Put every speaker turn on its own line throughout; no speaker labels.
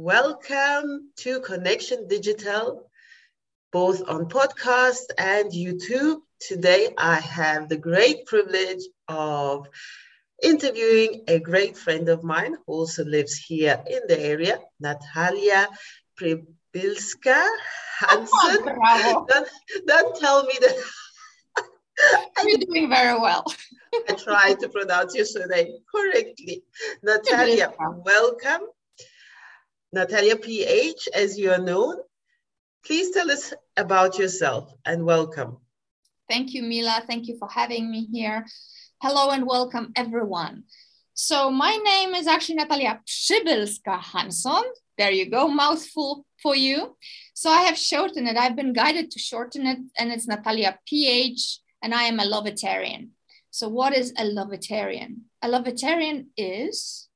Welcome to Connection Digital, both on podcast and YouTube. Today, I have the great privilege of interviewing a great friend of mine who also lives here in the area, Natalia Pribilska Hansen.
Oh,
don't, don't tell me that.
You're doing very well.
I try to pronounce your surname correctly. Natalia, welcome. Natalia PH, as you are known. Please tell us about yourself and welcome.
Thank you, Mila. Thank you for having me here. Hello and welcome, everyone. So, my name is actually Natalia Przybylska Hanson. There you go, mouthful for you. So, I have shortened it. I've been guided to shorten it, and it's Natalia PH, and I am a Lovetarian. So, what is a Lovetarian? A Lovetarian is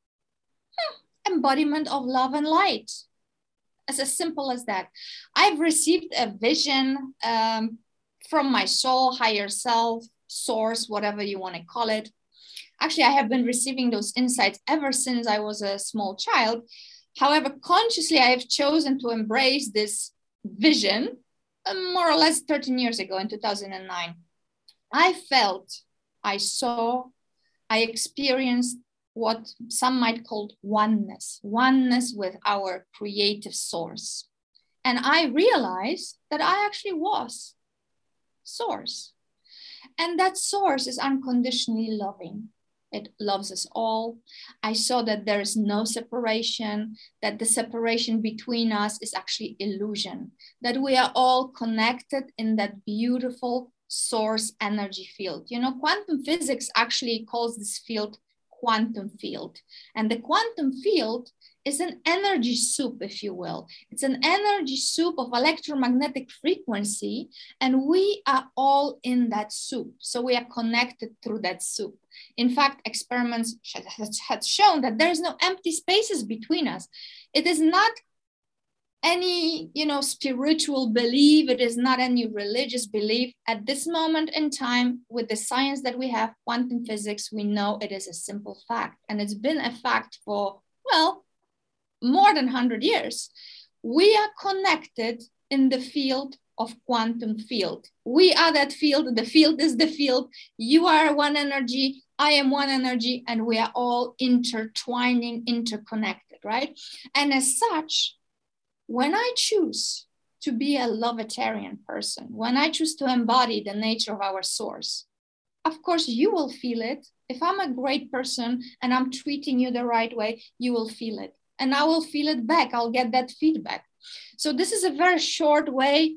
embodiment of love and light. As, as simple as that. I've received a vision um, from my soul, higher self, source, whatever you want to call it. Actually, I have been receiving those insights ever since I was a small child. However, consciously, I have chosen to embrace this vision uh, more or less 13 years ago in 2009. I felt, I saw, I experienced what some might call oneness, oneness with our creative source. And I realized that I actually was source. And that source is unconditionally loving. It loves us all. I saw that there is no separation, that the separation between us is actually illusion, that we are all connected in that beautiful source energy field. You know, quantum physics actually calls this field quantum field. And the quantum field is an energy soup, if you will. It's an energy soup of electromagnetic frequency, and we are all in that soup. So we are connected through that soup. In fact, experiments have shown that there is no empty spaces between us. It is not any you know spiritual belief it is not any religious belief. At this moment in time with the science that we have quantum physics we know it is a simple fact. And it's been a fact for well more than 100 years. We are connected in the field of quantum field. We are that field. The field is the field. You are one energy. I am one energy. And we are all intertwining interconnected right? And as such when I choose to be a Lovetarian person, when I choose to embody the nature of our source, of course, you will feel it. If I'm a great person and I'm treating you the right way, you will feel it. And I will feel it back. I'll get that feedback. So, this is a very short way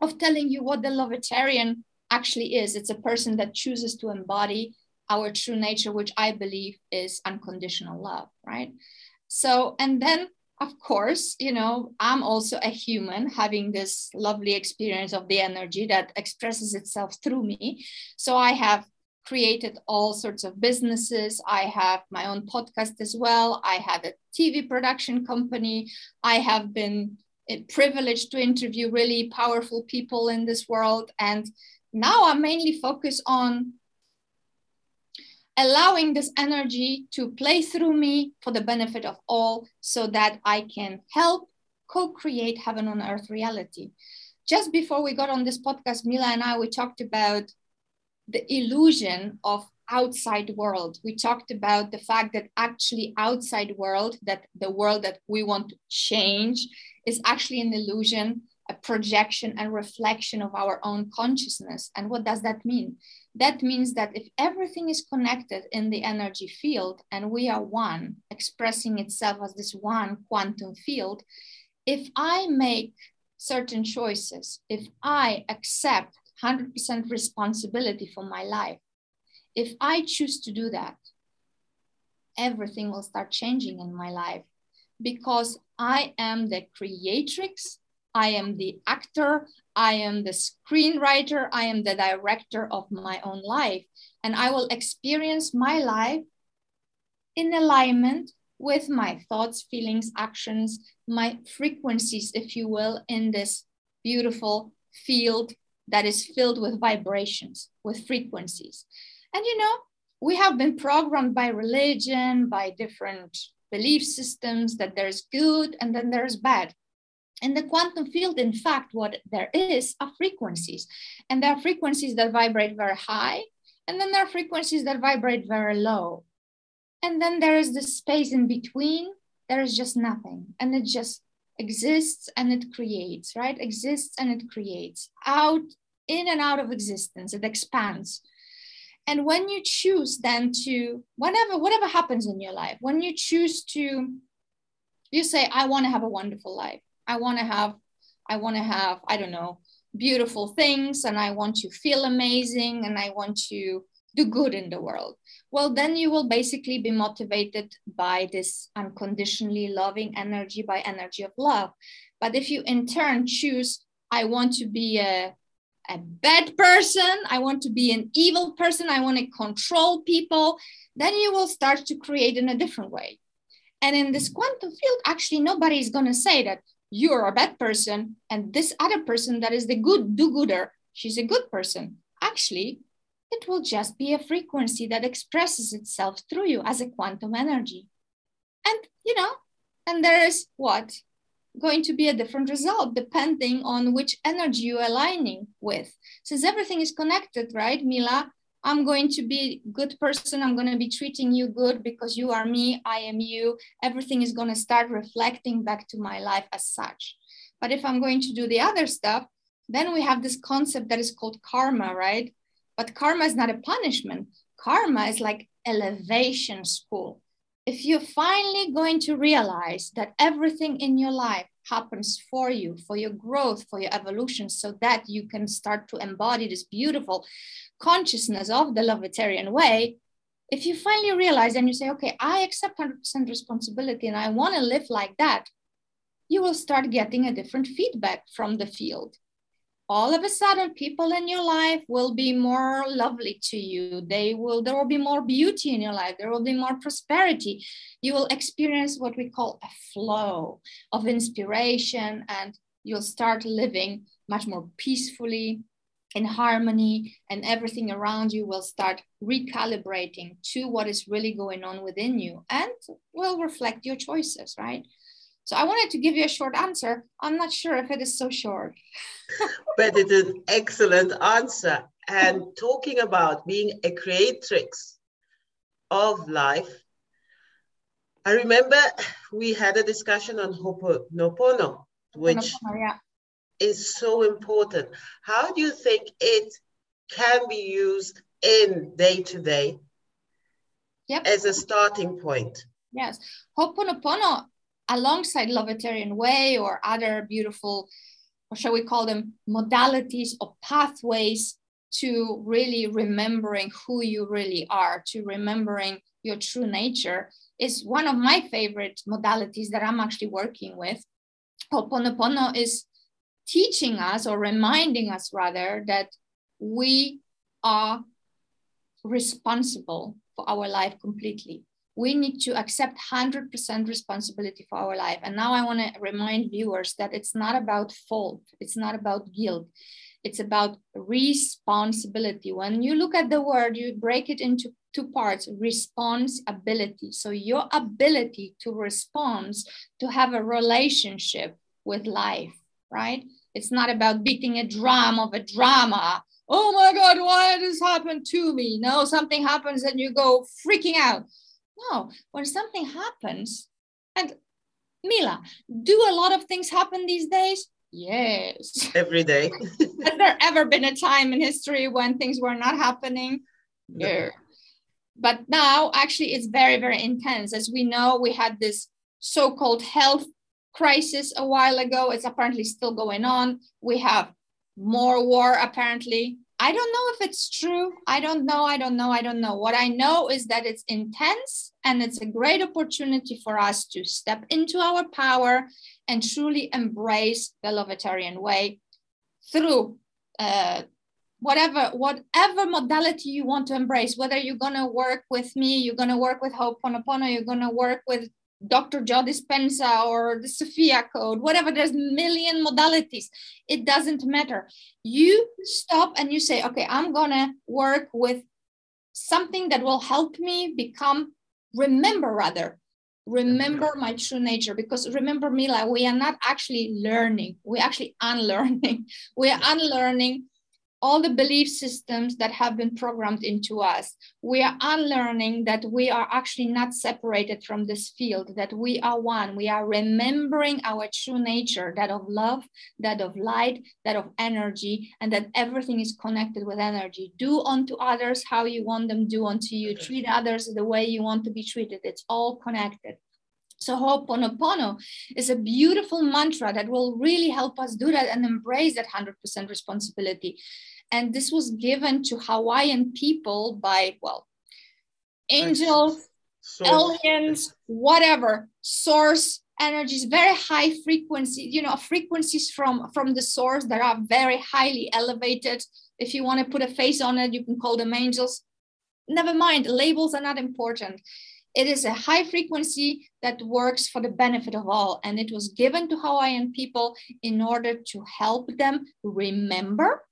of telling you what the Lovetarian actually is. It's a person that chooses to embody our true nature, which I believe is unconditional love, right? So, and then of course, you know, I'm also a human having this lovely experience of the energy that expresses itself through me. So I have created all sorts of businesses. I have my own podcast as well. I had a TV production company. I have been eh, privileged to interview really powerful people in this world. And now I'm mainly focused on allowing this energy to play through me for the benefit of all so that I can help co create heaven on earth reality. Just before we got on this podcast, Mila and I, we talked about the illusion of outside world we talked about the fact that actually outside world that the world that we want to change is actually an illusion a projection and reflection of our own consciousness. And what does that mean? That means that if everything is connected in the energy field and we are one, expressing itself as this one quantum field, if I make certain choices, if I accept 100% responsibility for my life, if I choose to do that, everything will start changing in my life because I am the creatrix I am the actor, I am the screenwriter, I am the director of my own life. And I will experience my life in alignment with my thoughts, feelings, actions, my frequencies, if you will, in this beautiful field that is filled with vibrations, with frequencies. And you know, we have been programmed by religion, by different belief systems that there's good and then there's bad. In the quantum field, in fact, what there is are frequencies. And there are frequencies that vibrate very high, and then there are frequencies that vibrate very low. And then there is the space in between. There is just nothing. And it just exists and it creates, right? Exists and it creates out, in and out of existence. It expands. And when you choose then to, whatever, whatever happens in your life, when you choose to, you say, I want to have a wonderful life. I want to have, I want to have, I don't know, beautiful things and I want to feel amazing and I want to do good in the world. Well, then you will basically be motivated by this unconditionally loving energy, by energy of love. But if you in turn choose, I want to be a, a bad person, I want to be an evil person, I want to control people, then you will start to create in a different way. And in this quantum field, actually, nobody is going to say that, you're a bad person and this other person that is the good do-gooder she's a good person. Actually it will just be a frequency that expresses itself through you as a quantum energy. And you know and there is what? Going to be a different result depending on which energy you're aligning with. Since everything is connected right mila I'm going to be good person. I'm going to be treating you good because you are me, I am you. Everything is going to start reflecting back to my life as such. But if I'm going to do the other stuff, then we have this concept that is called karma, right? But karma is not a punishment. Karma is like elevation school. If you're finally going to realize that everything in your life happens for you, for your growth, for your evolution, so that you can start to embody this beautiful consciousness of the Lovetarian way, if you finally realize and you say, okay, I accept 100% responsibility and I want to live like that, you will start getting a different feedback from the field. All of a sudden, people in your life will be more lovely to you. They will, there will be more beauty in your life. There will be more prosperity. You will experience what we call a flow of inspiration and you'll start living much more peacefully, in harmony and everything around you will start recalibrating to what is really going on within you and will reflect your choices, right? So I wanted to give you a short answer. I'm not sure if it is so short.
but it's an excellent answer. And talking about being a creatrix of life, I remember we had a discussion on Ho'oponopono, which yeah is so important. How do you think it can be used in day to day as a starting point?
Yes. Ho'oponopono, alongside Lovetarian Way or other beautiful, or shall we call them modalities or pathways to really remembering who you really are, to remembering your true nature, is one of my favorite modalities that I'm actually working with. Ho'oponopono is teaching us or reminding us rather that we are responsible for our life completely. We need to accept 100% responsibility for our life. And now I want to remind viewers that it's not about fault, it's not about guilt, it's about responsibility. When you look at the word, you break it into two parts responsibility. So, your ability to respond, to have a relationship with life, right? It's not about beating a drum of a drama. Oh my God, why this happen to me? No, something happens and you go freaking out. No, when something happens, and Mila, do a lot of things happen these days? Yes.
Every day.
Has there ever been a time in history when things were not happening? No. Yeah. But now, actually, it's very, very intense. As we know, we had this so called health crisis a while ago. It's apparently still going on. We have more war, apparently. I don't know if it's true. I don't know. I don't know. I don't know. What I know is that it's intense and it's a great opportunity for us to step into our power and truly embrace the Lovetarian way through uh, whatever whatever modality you want to embrace. Whether you're gonna work with me, you're gonna work with Ho'oponopono, you're gonna work with Dr. Joe Dispenza or the Sophia Code, whatever, there's million modalities. It doesn't matter. You stop and you say, okay, I'm gonna work with something that will help me become, remember rather, remember my true nature because remember mila we are not actually learning we're actually unlearning we're unlearning all the belief systems that have been programmed into us. We are unlearning that we are actually not separated from this field, that we are one. We are remembering our true nature, that of love, that of light, that of energy, and that everything is connected with energy. Do unto others how you want them do unto you. Treat others the way you want to be treated. It's all connected. So Ho'oponopono is a beautiful mantra that will really help us do that and embrace that 100% responsibility. And this was given to Hawaiian people by, well, angels, source. aliens, whatever, source energies, very high frequency, you know, frequencies from, from the source that are very highly elevated. If you want to put a face on it, you can call them angels. Never mind, labels are not important it is a high frequency that works for the benefit of all. And it was given to Hawaiian people in order to help them remember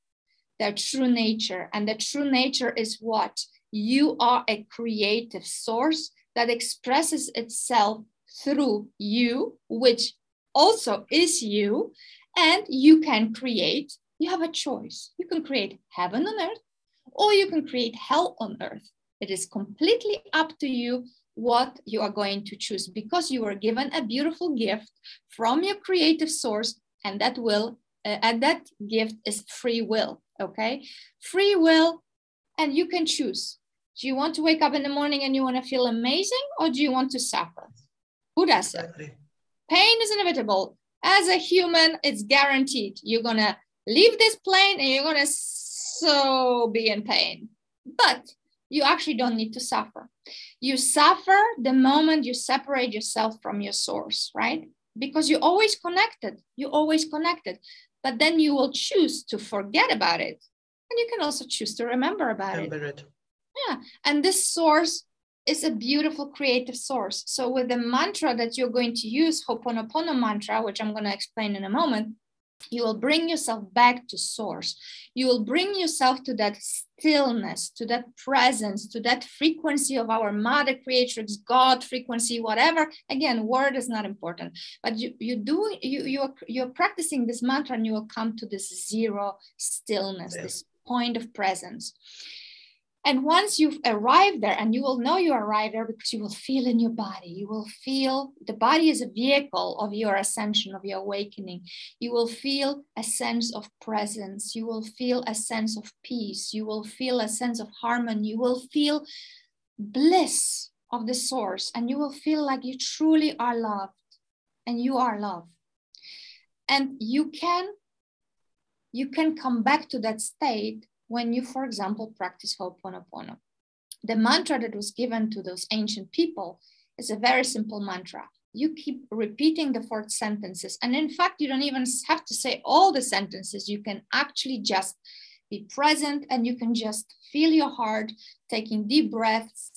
their true nature. And the true nature is what? You are a creative source that expresses itself through you, which also is you. And you can create, you have a choice. You can create heaven on earth, or you can create hell on earth. It is completely up to you what you are going to choose because you were given a beautiful gift from your creative source and that will uh, and that gift is free will okay? Free will and you can choose. Do you want to wake up in the morning and you want to feel amazing or do you want to suffer? Who does it? Pain is inevitable. As a human it's guaranteed. You're going to leave this plane and you're going to so be in pain. But you actually don't need to suffer. You suffer the moment you separate yourself from your source, right? Because you're always connected. You're always connected. But then you will choose to forget about it. And you can also choose to remember about remember it. it. Yeah. And this source is a beautiful creative source. So with the mantra that you're going to use, Ho'oponopono mantra, which I'm going to explain in a moment, you will bring yourself back to source. You will bring yourself to that stillness to that presence to that frequency of our mother creatrix god frequency whatever. Again word is not important but you you do you you're you're practicing this mantra and you will come to this zero stillness yeah. this point of presence and once you've arrived there, and you will know you arrived there because you will feel in your body, you will feel the body is a vehicle of your ascension, of your awakening. You will feel a sense of presence. You will feel a sense of peace. You will feel a sense of harmony. You will feel bliss of the source, and you will feel like you truly are loved and you are love. And you can you can come back to that state when you, for example, practice Ho'oponopono. The mantra that was given to those ancient people is a very simple mantra. You keep repeating the four sentences. And in fact, you don't even have to say all the sentences. You can actually just be present and you can just feel your heart taking deep breaths,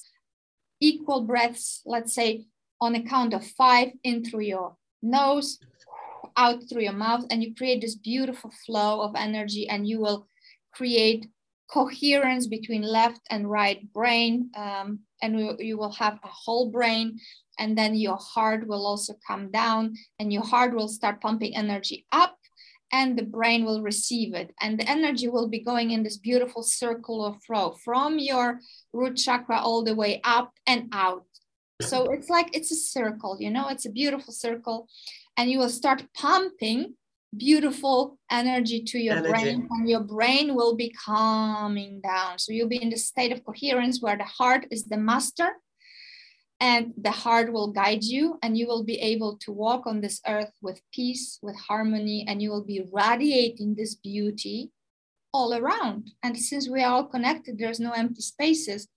equal breaths, let's say on a count of five in through your nose, out through your mouth, and you create this beautiful flow of energy and you will create coherence between left and right brain um, and you will have a whole brain and then your heart will also come down and your heart will start pumping energy up and the brain will receive it. And the energy will be going in this beautiful circle of flow from your root chakra all the way up and out. So it's like it's a circle you know it's a beautiful circle and you will start pumping beautiful energy to your energy. brain and your brain will be calming down so you'll be in the state of coherence where the heart is the master and the heart will guide you and you will be able to walk on this earth with peace with harmony and you will be radiating this beauty all around and since we are all connected there's no empty spaces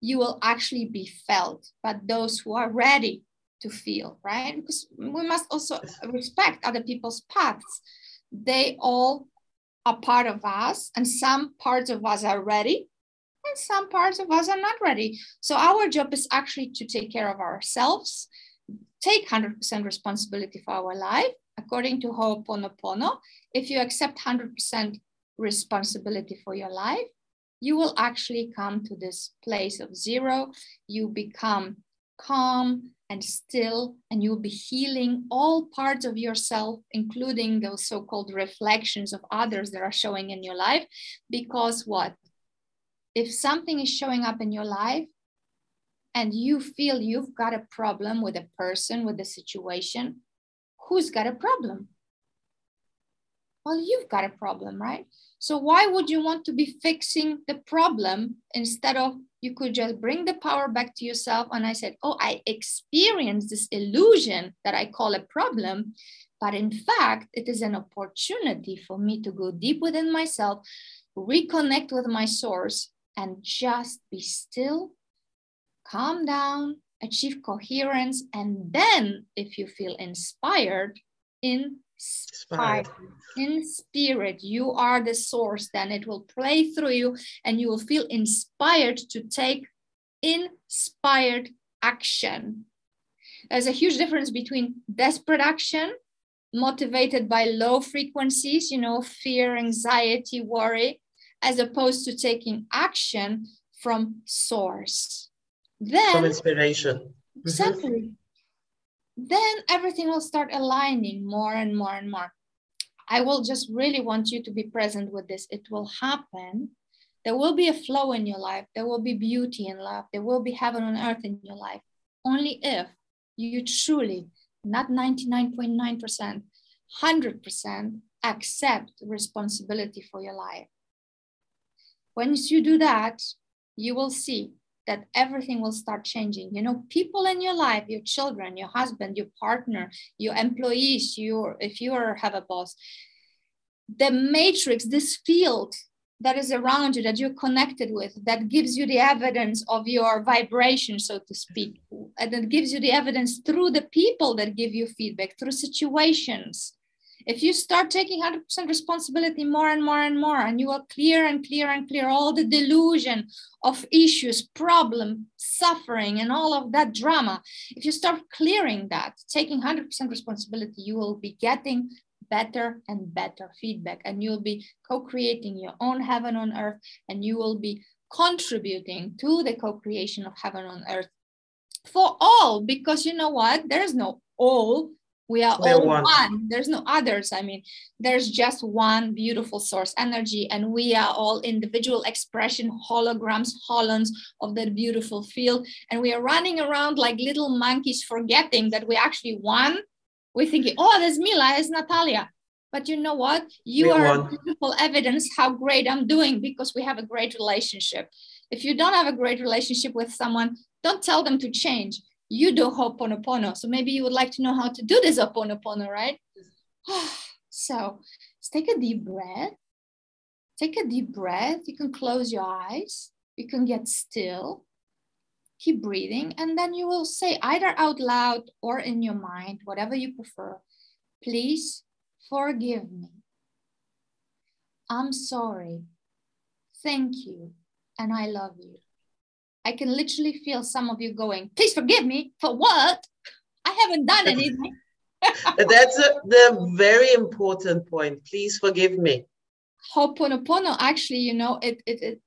you will actually be felt but those who are ready to feel, right? Because we must also respect other people's paths. They all are part of us, and some parts of us are ready, and some parts of us are not ready. So our job is actually to take care of ourselves, take 100% responsibility for our life, according to Ho'oponopono. If you accept 100% responsibility for your life, you will actually come to this place of zero. You become calm and still, and you'll be healing all parts of yourself, including those so called reflections of others that are showing in your life. Because what? If something is showing up in your life and you feel you've got a problem with a person, with a situation, who's got a problem? Well, you've got a problem, right? So why would you want to be fixing the problem instead of you could just bring the power back to yourself? And I said, oh, I experienced this illusion that I call a problem, but in fact, it is an opportunity for me to go deep within myself, reconnect with my source, and just be still, calm down, achieve coherence, and then if you feel inspired, in inspired. In spirit, you are the source, then it will play through you and you will feel inspired to take inspired action. There's a huge difference between desperate action, motivated by low frequencies, you know, fear, anxiety, worry, as opposed to taking action from source.
Then, from inspiration.
Mm-hmm. Then everything will start aligning more and more and more. I will just really want you to be present with this. It will happen. There will be a flow in your life. There will be beauty in love. There will be heaven on earth in your life. Only if you truly, not 99.9%, 100% accept responsibility for your life. Once you do that, you will see that everything will start changing. You know, people in your life, your children, your husband, your partner, your employees, your if you are have a boss, the matrix, this field that is around you that you're connected with that gives you the evidence of your vibration so to speak and it gives you the evidence through the people that give you feedback through situations if you start taking 100% responsibility more and more and more, and you will clear and clear and clear all the delusion of issues, problem, suffering, and all of that drama, if you start clearing that, taking 100% responsibility, you will be getting better and better feedback, and you'll be co creating your own heaven on earth, and you will be contributing to the co creation of heaven on earth for all, because you know what? There's no all we are all one. one. There's no others. I mean, there's just one beautiful source energy, and we are all individual expression holograms, holons of that beautiful field. And we are running around like little monkeys, forgetting that we actually one. We're thinking, oh, there's Mila, there's Natalia. But you know what? You we are beautiful evidence how great I'm doing because we have a great relationship. If you don't have a great relationship with someone, don't tell them to change you do Ho'oponopono. So maybe you would like to know how to do this Ho'oponopono, right? so let's take a deep breath. Take a deep breath. You can close your eyes. You can get still. Keep breathing. And then you will say either out loud or in your mind, whatever you prefer, please forgive me. I'm sorry. Thank you. And I love you. I can literally feel some of you going, please forgive me for what? I haven't done anything.
That's a, the very important point. Please forgive me.
Ho'oponopono, actually, you know, it, it, it,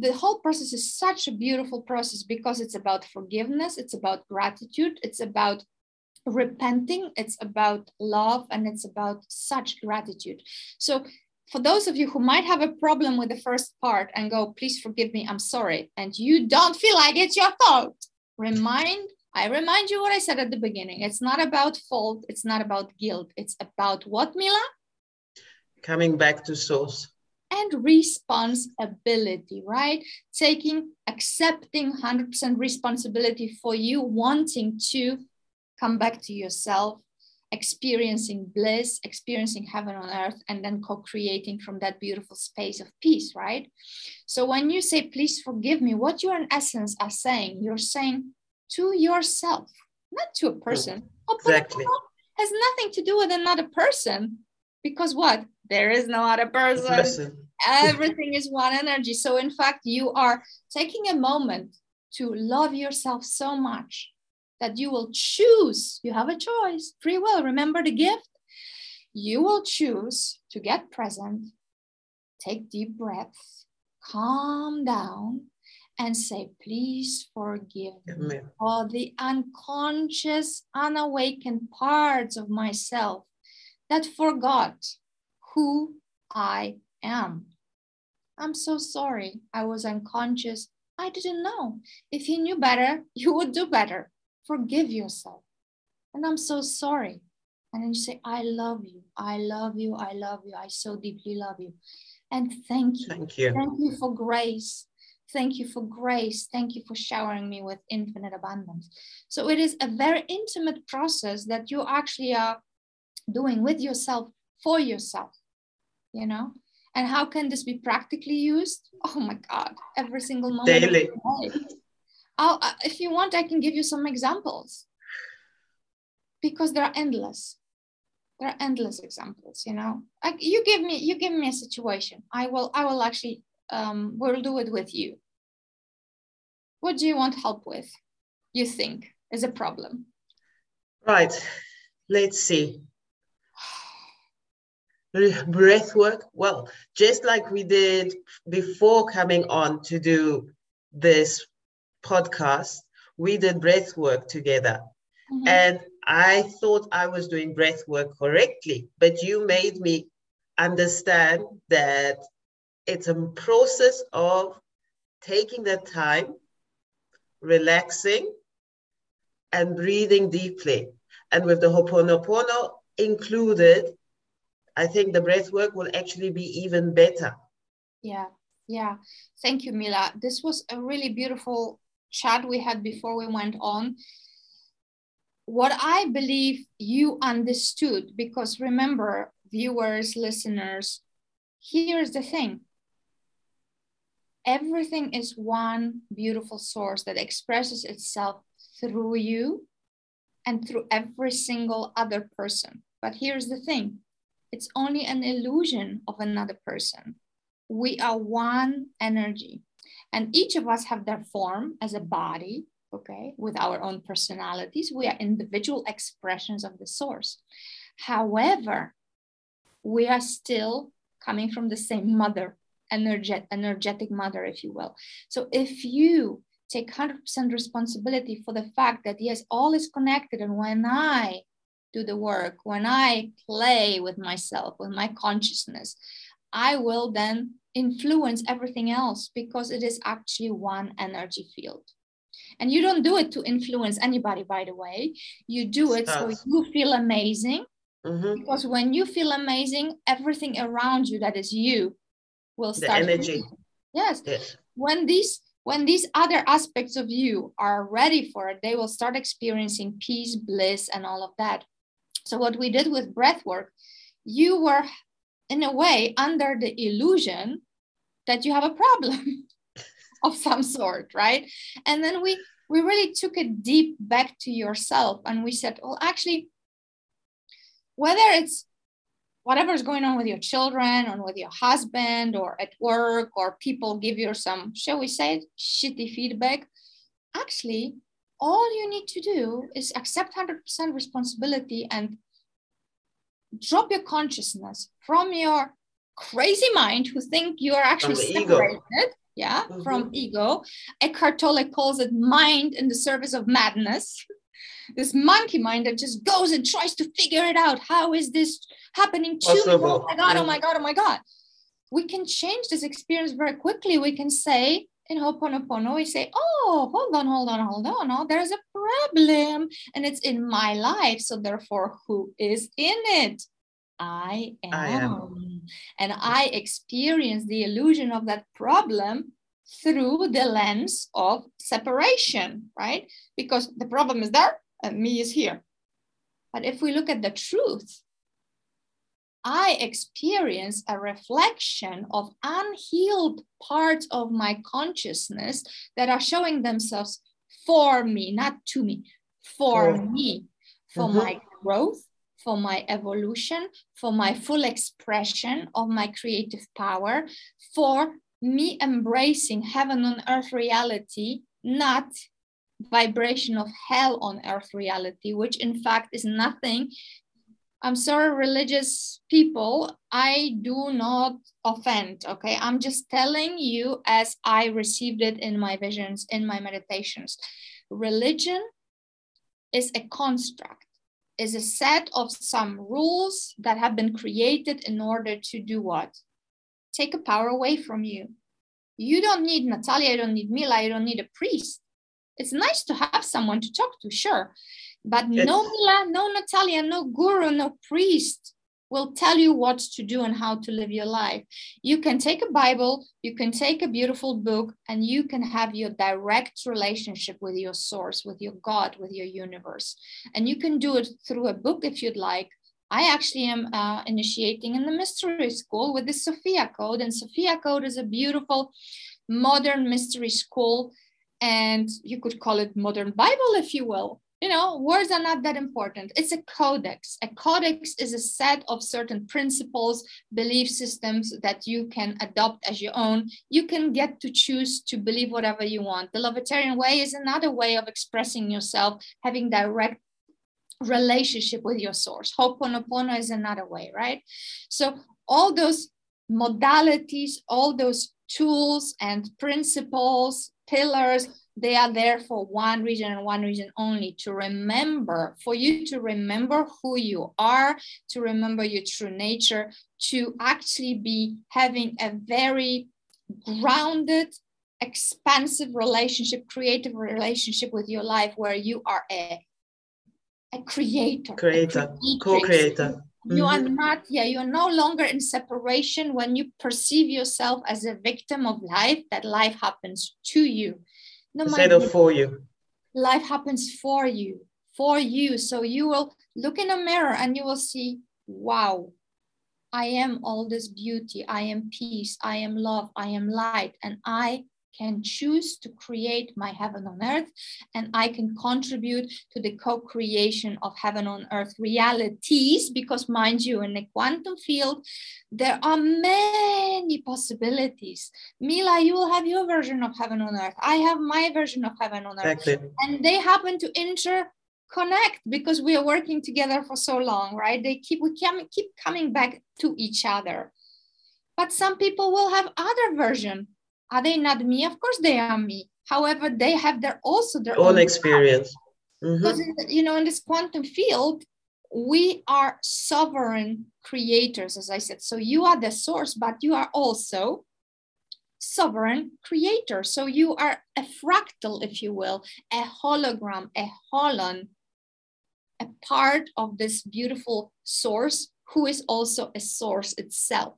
the whole process is such a beautiful process because it's about forgiveness, it's about gratitude, it's about repenting, it's about love, and it's about such gratitude. So for those of you who might have a problem with the first part and go, please forgive me, I'm sorry, and you don't feel like it's your fault, remind, I remind you what I said at the beginning. It's not about fault, it's not about guilt. It's about what, Mila?
Coming back to source.
And responsibility, right? Taking, accepting 100% responsibility for you wanting to come back to yourself experiencing bliss, experiencing heaven on earth, and then co creating from that beautiful space of peace, right? So when you say, please forgive me, what you in essence are saying, you're saying to yourself, not to a person.
Exactly.
Has nothing to do with another person because what? There is no other person. person. Everything is one energy. So, in fact, you are taking a moment to love yourself so much that you will choose. You have a choice, free will. Remember the gift? You will choose to get present, take deep breaths, calm down, and say, Please forgive me for the unconscious, unawakened parts of myself that forgot who I am. I'm so sorry. I was unconscious. I didn't know. If you knew better, you would do better. Forgive yourself. And I'm so sorry. And then you say, I love you. I love you. I love you. I so deeply love you. And thank you.
Thank you.
Thank you for grace. Thank you for grace. Thank you for showering me with infinite abundance. So it is a very intimate process that you actually are doing with yourself for yourself, you know? And how can this be practically used? Oh my God, every single moment.
Daily.
I'll, if you want, I can give you some examples because they're endless. There are endless examples, you know. Like you give me, you give me a situation. I will, I will actually, um, will do it with you. What do you want help with? You think is a problem?
Right. Let's see. Breath work. Well, just like we did before coming on to do this podcast, we did breath work together.
Mhm.
And I thought I was doing breath work correctly, but you made me understand that it's a process of taking that time, relaxing, and breathing deeply. And with the Ho'oponopono included, I think the breath work will actually be even better.
Yeah, yeah. Thank you, Mila. This was a really beautiful chat we had before we went on. What I believe you understood, because remember, viewers, listeners, here's the thing everything is one beautiful source that expresses itself through you and through every single other person. But here's the thing it's only an illusion of another person. We are one energy, and each of us have their form as a body, okay, with our own personalities. We are individual expressions of the source. However, we are still coming from the same mother, energet, energetic mother, if you will. So if you take 100% responsibility for the fact that yes, all is connected, and when I do the work, when I play with myself, with my consciousness, I will then influence everything else because it is actually one energy field. And you don't do it to influence anybody, by the way. You do it so you feel amazing.
Mhm.
Because when you feel amazing, everything around you that is you will start.
The energy.
feeling. Yes.
Yes.
When these when these other aspects of you are ready for it, they will start experiencing peace, bliss, and all of that. So what we did with breath work, you were in a way under the illusion that you have a problem of some sort, right? And then we we really took it deep back to yourself and we said, well, actually, whether it's whatever's going on with your children or with your husband or at work or people give you some, shall we say, shitty feedback, actually, all you need to do is accept 100% responsibility and drop your consciousness from your crazy mind who think you are actually
the ego.
separated yeah mm-hmm. from ego. Eckhart tolle calls it mind in the service of madness. This monkey mind that just goes and tries to figure it out. How is this happening to me? Oh my god oh my mm-hmm. god oh my god. We can change this experience very quickly. We can say in Ho'oponopono, we say, oh, hold on, hold on, hold on. Oh, there's a problem and it's in my life. So therefore, who is in it? I am.
I am.
And I experience the illusion of that problem through the lens of separation, right? Because the problem is there and me is here. But if we look at the truth, I experience a reflection of unhealed parts of my consciousness that are showing themselves for me, not to me, for
For-
me, for
Mhm.
my growth, for my evolution, for my full expression of my creative power, for me embracing heaven on earth reality, not vibration of hell on earth reality, which in fact is nothing I'm sorry, religious people, I do not offend, okay? I'm just telling you as I received it in my visions, in my meditations. Religion is a construct, is a set of some rules that have been created in order to do what? Take a power away from you. You don't need Natalia, you don't need Mila, you don't need a priest. It's nice to have someone to talk to, sure. But yes. no Mila, no Natalia, no guru, no priest will tell you what to do and how to live your life. You can take a Bible, you can take a beautiful book, and you can have your direct relationship with your source, with your God, with your universe. And you can do it through a book if you'd like. I actually am uh, initiating in the mystery school with the Sophia Code, and Sophia Code is a beautiful modern mystery school, and you could call it modern Bible if you will you know, words are not that important. It's a codex. A codex is a set of certain principles, belief systems that you can adopt as your own. You can get to choose to believe whatever you want. The Lovetarian way is another way of expressing yourself, having direct relationship with your source. Ho'oponopono is another way, right? So all those modalities, all those tools and principles, pillars they are there for one reason and one reason only to remember, for you to remember who you are, to remember your true nature, to actually be having a very grounded, expansive relationship, creative relationship with your life where you are a, a creator,
creator, co-creator.
You mm-hmm. are not, yeah, you are no longer in separation when you perceive yourself as a victim of life, that life happens to you
no of for you.
Life happens for you for you. So you will look in a mirror and you will see wow i am all this beauty. I am peace. I am love. I am light. And i can choose to create my heaven on earth and I can contribute to the co creation of heaven on earth realities. Because, mind you, in the quantum field, there are many possibilities. Mila, you will have your version of heaven on earth. I have my version of heaven on earth. Exactly. And they happen to interconnect because we are working together for so long, right? They keep we can keep coming back to each other. But some people will have other version are they not me? Of course they are me. However, they have their also their
own, own experience.
Mm-hmm. Because you know, in this quantum field, we are sovereign creators, as I said. So you are the source, but you are also sovereign creator. So you are a fractal, if you will, a hologram, a holon, a part of this beautiful source who is also a source itself.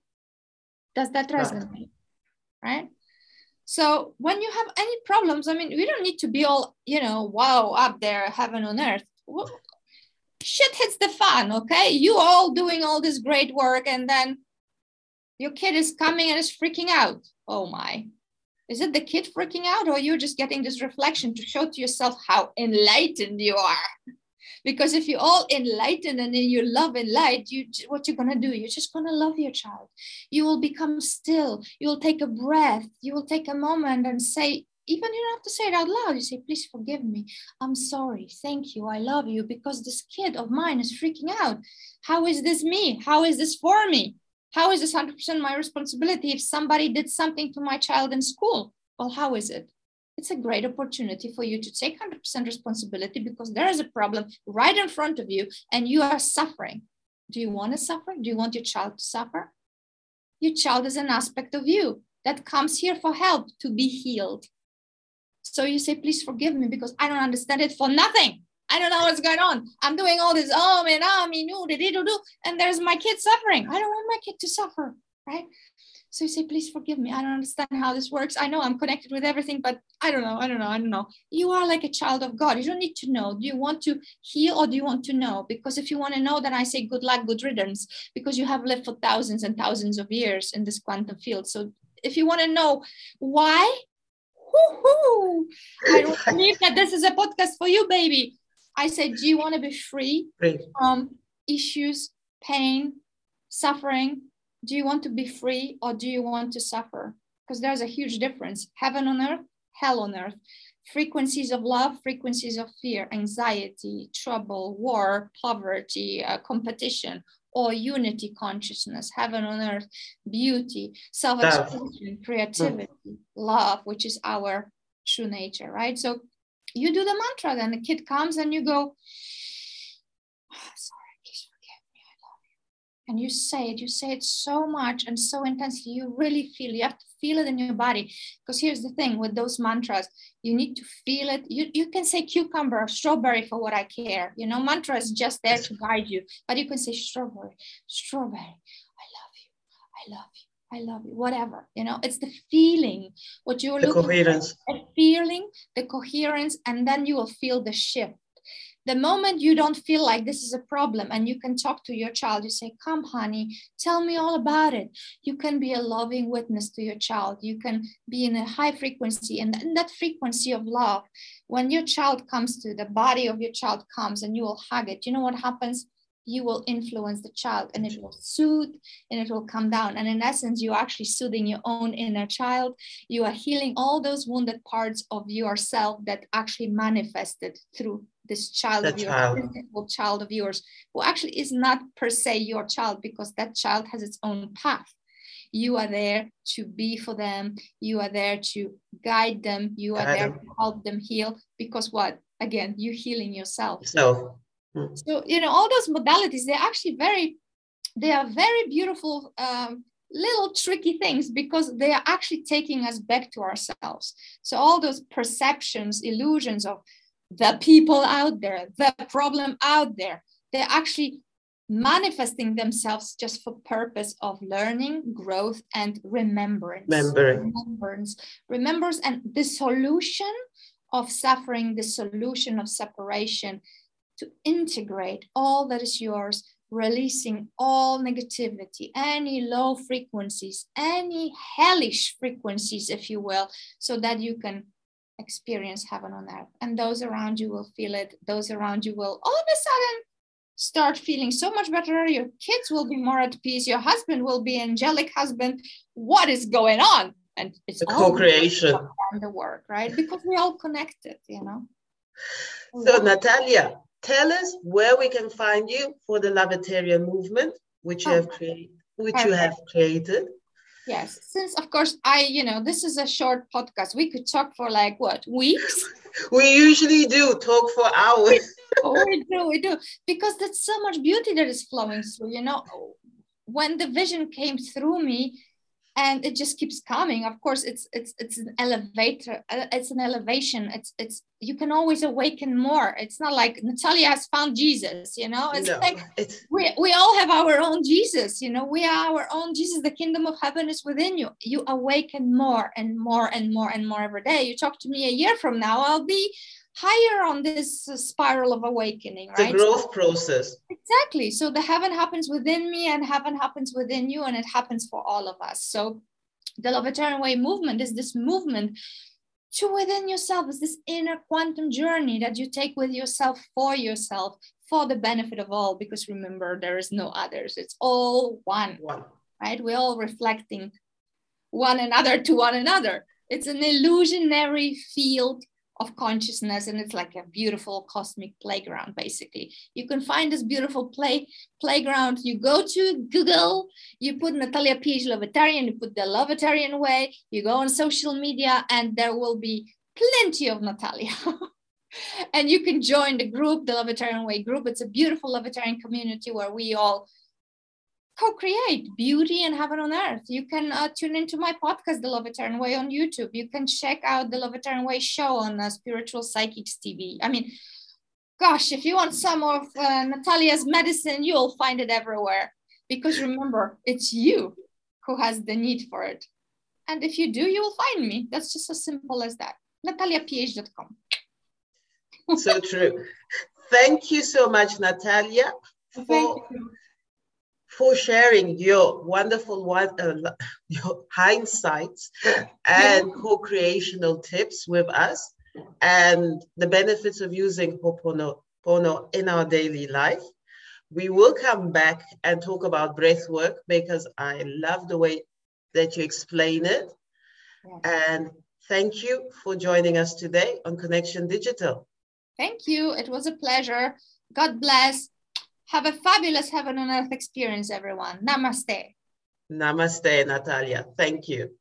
Does that resonate? Right? right? So when you have any problems, I mean, we don't need to be all, you know, wow, up there, heaven on earth. Well, shit hits the fan, okay? You all doing all this great work, and then your kid is coming and is freaking out. Oh my. Is it the kid freaking out, or you're just getting this reflection to show to yourself how enlightened you are? Because if you're all enlightened and in your love and light you what you're going to do? You're just going to love your child. You will become still. You will take a breath. You will take a moment and say even you don't have to say it out loud. You say please forgive me. I'm sorry. Thank you. I love you. Because this kid of mine is freaking out. How is this me? How is this for me? How is this 100% my responsibility if somebody did something to my child in school? Well how is it it's a great opportunity for you to take 100% responsibility because there is a problem right in front of you and you are suffering. Do you want to suffer? Do you want your child to suffer? Your child is an aspect of you that comes here for help to be healed. So you say, please forgive me because I don't understand it for nothing. I don't know what's going on. I'm doing all this, oh man, oh me, no, and there's my kid suffering. I don't want my kid to suffer, right? So you say, please forgive me. I don't understand how this works. I know I'm connected with everything, but I don't know. I don't know. I don't know. You are like a child of God. You don't need to know. Do you want to heal or do you want to know? Because if you want to know, then I say good luck, good riddance, because you have lived for thousands and thousands of years in this quantum field. So if you want to know why, whoo I believe that this is a podcast for you, baby. I say, do you want to be free from issues, pain, suffering, do you want to be free or do you want to suffer? Because there's a huge difference heaven on earth, hell on earth. frequencies of love, frequencies of fear, anxiety, trouble, war, poverty, uh, competition, or unity consciousness, heaven on earth, beauty, self expression, creativity, mm. love, which is our true nature, right? So you do the mantra, then the kid comes and you go, oh, and you say it, you say it so much and so intensely, you really feel, you have to feel it in your body. Because here's the thing with those mantras, you need to feel it. You, you can say cucumber or strawberry for what I care. You know, mantra is just there to guide you, but you can say strawberry, strawberry, I love you, I love you. I love you, whatever, you know, it's the feeling, what you're
the
looking
coherence.
for, the feeling, the coherence, and then you will feel the shift the moment you don't feel like this is a problem and you can talk to your child you say come honey tell me all about it. You can be a loving witness to your child. You can be in a high frequency and that frequency of love when your child comes to the body of your child comes and you will hug it. You know what happens you will influence the child and it will soothe and it will come down. And in essence, you're actually soothing your own inner child. You are healing all those wounded parts of yourself that actually manifested through this child that of yours, child. child of yours, who actually is not per se your child because that child has its own path. You are there to be for them. You are there to guide them. You are guide there them. to help them heal because what? Again, you're healing yourself.
So,
hmm. so you know, all those modalities, they're actually very, they are very beautiful um, little tricky things because they are actually taking us back to ourselves. So all those perceptions, illusions of the people out there, the problem out there. They're actually manifesting themselves just for purpose of learning, growth, and remembrance.
Remembering.
Remembrance. Remembrance and the solution of suffering, the solution of separation, to integrate all that is yours, releasing all negativity, any low frequencies, any hellish frequencies, if you will, so that you can experience heaven on earth. And those around you will feel it. Those around you will all of a sudden start feeling so much better. Your kids will be more at peace. Your husband will be angelic husband. What is going on? And it's
the co-creation
and the work, right? Because we're all connected, you know.
So Natalia, tell us where we can find you for the Lovetarian movement, which you oh. have created, which Perfect. you have created.
Yes, since of course I, you know, this is a short podcast. We could talk for like what weeks?
we usually do talk for hours.
oh, we do, we do, because there's so much beauty that is flowing through. You know, when the vision came through me, and it just keeps coming. Of course it's it's it's an elevator uh, it's an elevation. It's it's you can always awaken more. It's not like natalia has found jesus you know? It's no, like it's... we, we all have our own jesus you know? We are our own jesus. The kingdom of heaven is within you. You awaken more and more and more and more every day. You talk to me a year from now i'll be higher on this uh, spiral of awakening
right? the growth so, process.
Exactly. So the heaven happens within me and heaven happens within you and it happens for all of us. So the Lovetarian way movement is this movement to within yourself. Is this inner quantum journey that you take with yourself for yourself for the benefit of all because remember there is no others. It's all one, one. right? We're all reflecting one another to one another. It's an illusionary field of consciousness and it's like a beautiful cosmic playground basically. You can find this beautiful play playground. You go to google you put natalia ph lovetarian you put the lovetarian way you go on social media and there will be plenty of natalia. And you can join the group the lovetarian way group. It's a beautiful lovetarian community where we all co-create beauty and heaven on earth. You can uh, tune into my podcast, The Lovetarian Way on YouTube. You can check out the Lovetarian Way show on uh, Spiritual Psychics TV. I mean, gosh, if you want some of uh, Natalia's medicine, you'll find it everywhere. Because remember, it's you who has the need for it. And if you do, you will find me. That's just as simple as that. NataliaPH.com.
so true. Thank you so much, Natalia, for for sharing your wonderful one, uh, your hindsights and co-creational tips with us and the benefits of using Ho'oponopono in our daily life. We will come back and talk about breath work because I love the way that you explain it. And Thank you for joining us today on Connection Digital.
Thank you. It was a pleasure. God bless. Have a fabulous heaven on earth experience, everyone. Namaste.
Namaste, Natalia. Thank you.